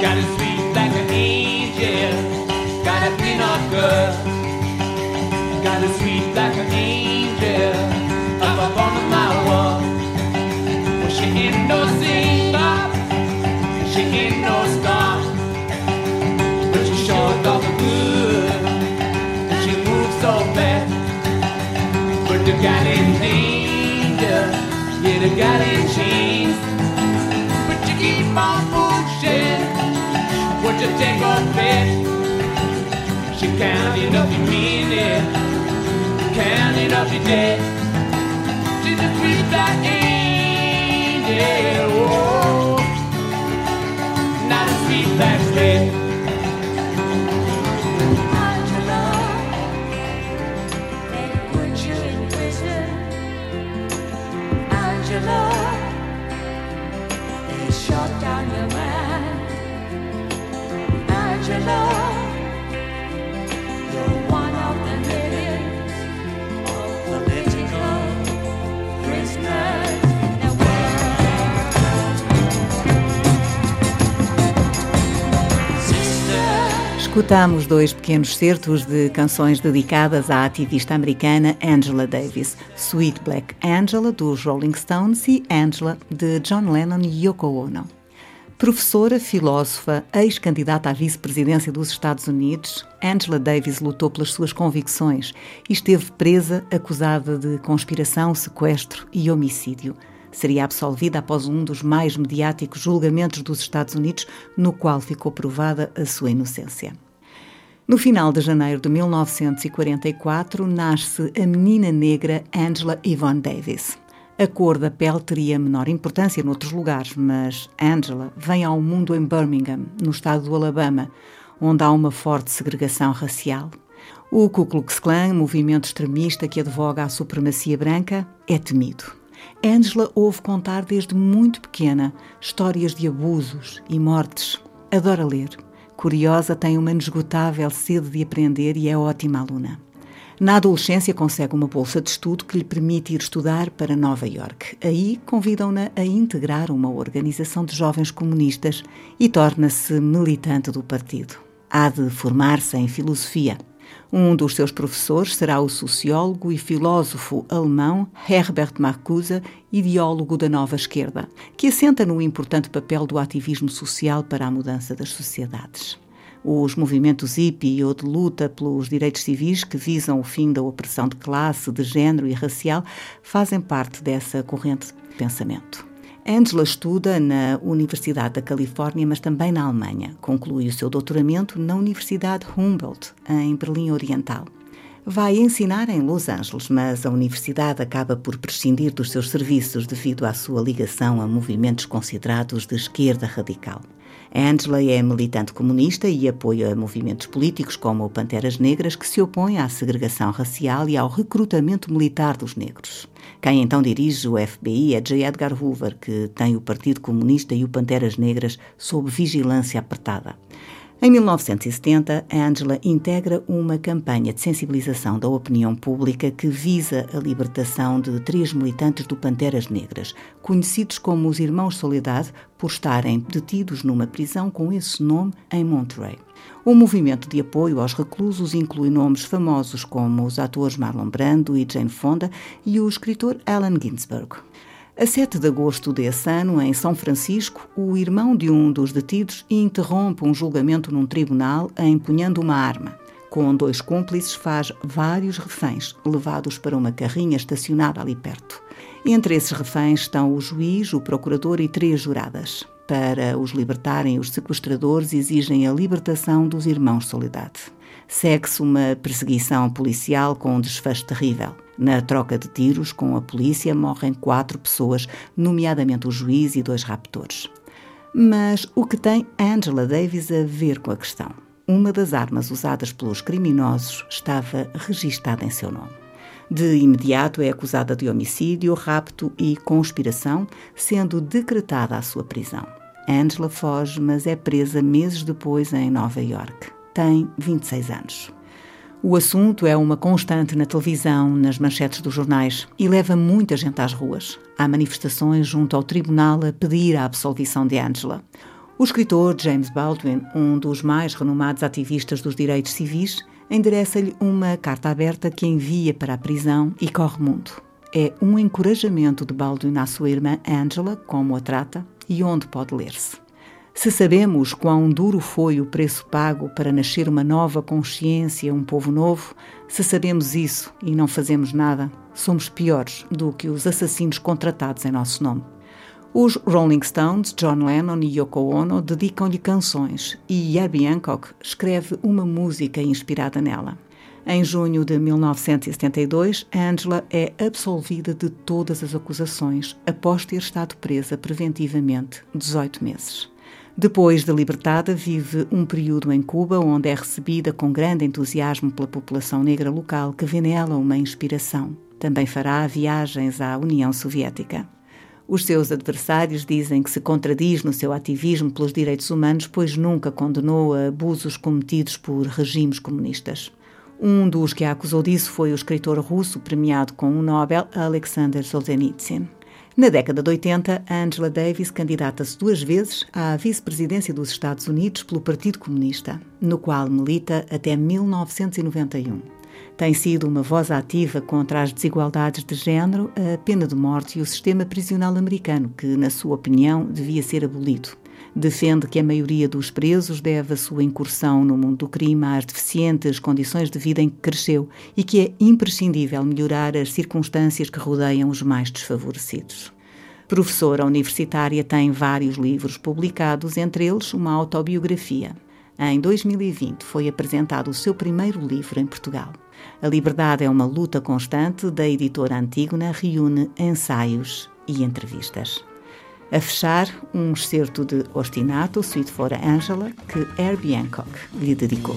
Got it sweet like an angel. Got a girl. Got sweet like an angel. Up my wall. Well, she ain't no. She ain't no star. But she. And she so. But the in danger. Yeah, the in chains. But you keep on to take a. She counted up your minutes, counted up your debt. She's a sweet like Escutamos dois pequenos certos de canções dedicadas à ativista americana Angela Davis, Sweet Black Angela dos Rolling Stones e Angela de John Lennon e Yoko Ono. Professora, filósofa, ex-candidata à vice-presidência dos Estados Unidos, Angela Davis lutou pelas suas convicções e esteve presa acusada de conspiração, sequestro e homicídio seria absolvida após um dos mais mediáticos julgamentos dos Estados Unidos, no qual ficou provada a sua inocência. No final de janeiro de 1944, nasce a menina negra Angela Yvonne Davis. A cor da pele teria menor importância noutros lugares, mas Angela vem ao mundo em Birmingham, no estado do Alabama, onde há uma forte segregação racial. O Ku Klux Klan, movimento extremista que advoga a supremacia branca, é temido. Angela ouve contar desde muito pequena histórias de abusos e mortes. Adora ler. Curiosa, tem uma inesgotável sede de aprender e é ótima aluna. Na adolescência consegue uma bolsa de estudo que lhe permite ir estudar para Nova York. Aí convidam-na a integrar uma organização de jovens comunistas e torna-se militante do partido. Há de formar-se em filosofia. Um dos seus professores será o sociólogo e filósofo alemão Herbert Marcuse, ideólogo da nova esquerda, que assenta no importante papel do ativismo social para a mudança das sociedades. Os movimentos hippie ou de luta pelos direitos civis que visam o fim da opressão de classe, de género e racial fazem parte dessa corrente de pensamento. Angela estuda na Universidade da Califórnia, mas também na Alemanha. Conclui o seu doutoramento na Universidade Humboldt, em Berlim Oriental. Vai ensinar em Los Angeles, mas a universidade acaba por prescindir dos seus serviços devido à sua ligação a movimentos considerados de esquerda radical. Angela é militante comunista e apoia movimentos políticos como o Panteras Negras, que se opõem à segregação racial e ao recrutamento militar dos negros. Quem então dirige o FBI é J. Edgar Hoover, que tem o Partido Comunista e o Panteras Negras sob vigilância apertada. Em 1970, Angela integra uma campanha de sensibilização da opinião pública que visa a libertação de três militantes do Panteras Negras, conhecidos como os Irmãos Soledade, por estarem detidos numa prisão com esse nome em Monterey. O movimento de apoio aos reclusos inclui nomes famosos como os atores Marlon Brando e Jane Fonda e o escritor Allen Ginsberg. A 7 de agosto desse ano, em São Francisco, o irmão de um dos detidos interrompe um julgamento num tribunal empunhando uma arma. Com dois cúmplices, faz vários reféns, levados para uma carrinha estacionada ali perto. Entre esses reféns estão o juiz, o procurador e três juradas. Para os libertarem, os sequestradores exigem a libertação dos irmãos Soledade. Segue-se uma perseguição policial com um desfecho terrível. Na troca de tiros com a polícia morrem quatro pessoas, nomeadamente o juiz e dois raptores. Mas o que tem Angela Davis a ver com a questão? Uma das armas usadas pelos criminosos estava registada em seu nome. De imediato é acusada de homicídio, rapto e conspiração, sendo decretada a sua prisão. Angela foge, mas é presa meses depois em Nova York. Tem 26 anos. O assunto é uma constante na televisão, nas manchetes dos jornais e leva muita gente às ruas. Há manifestações junto ao tribunal a pedir a absolvição de Angela. O escritor James Baldwin, um dos mais renomados ativistas dos direitos civis, endereça-lhe uma carta aberta que envia para a prisão e corre mundo. É um encorajamento de Baldwin à sua irmã Angela, como a trata e onde pode ler-se. Se sabemos quão duro foi o preço pago para nascer uma nova consciência, um povo novo, se sabemos isso e não fazemos nada, somos piores do que os assassinos contratados em nosso nome. Os Rolling Stones, John Lennon e Yoko Ono dedicam-lhe canções e Herbie Hancock escreve uma música inspirada nela. Em junho de 1972, Angela é absolvida de todas as acusações após ter estado presa preventivamente 18 meses. Depois de libertada, vive um período em Cuba, onde é recebida com grande entusiasmo pela população negra local, que vê nela uma inspiração. Também fará viagens à União Soviética. Os seus adversários dizem que se contradiz no seu ativismo pelos direitos humanos, pois nunca condenou abusos cometidos por regimes comunistas. Um dos que a acusou disso foi o escritor russo premiado com o Nobel Alexander Solzhenitsyn. Na década de 80, Angela Davis candidata-se duas vezes à vice-presidência dos Estados Unidos pelo Partido Comunista, no qual milita até 1991. Tem sido uma voz ativa contra as desigualdades de género, a pena de morte e o sistema prisional americano, que, na sua opinião, devia ser abolido. Defende que a maioria dos presos deve a sua incursão no mundo do crime às deficientes condições de vida em que cresceu e que é imprescindível melhorar as circunstâncias que rodeiam os mais desfavorecidos. Professora universitária, tem vários livros publicados, entre eles uma autobiografia. Em 2020 foi apresentado o seu primeiro livro em Portugal. A Liberdade é uma luta constante da editora Antígona, reúne ensaios e entrevistas. A fechar, um excerto de Ostinato, Suite for Angela, que Herbie Hancock lhe dedicou.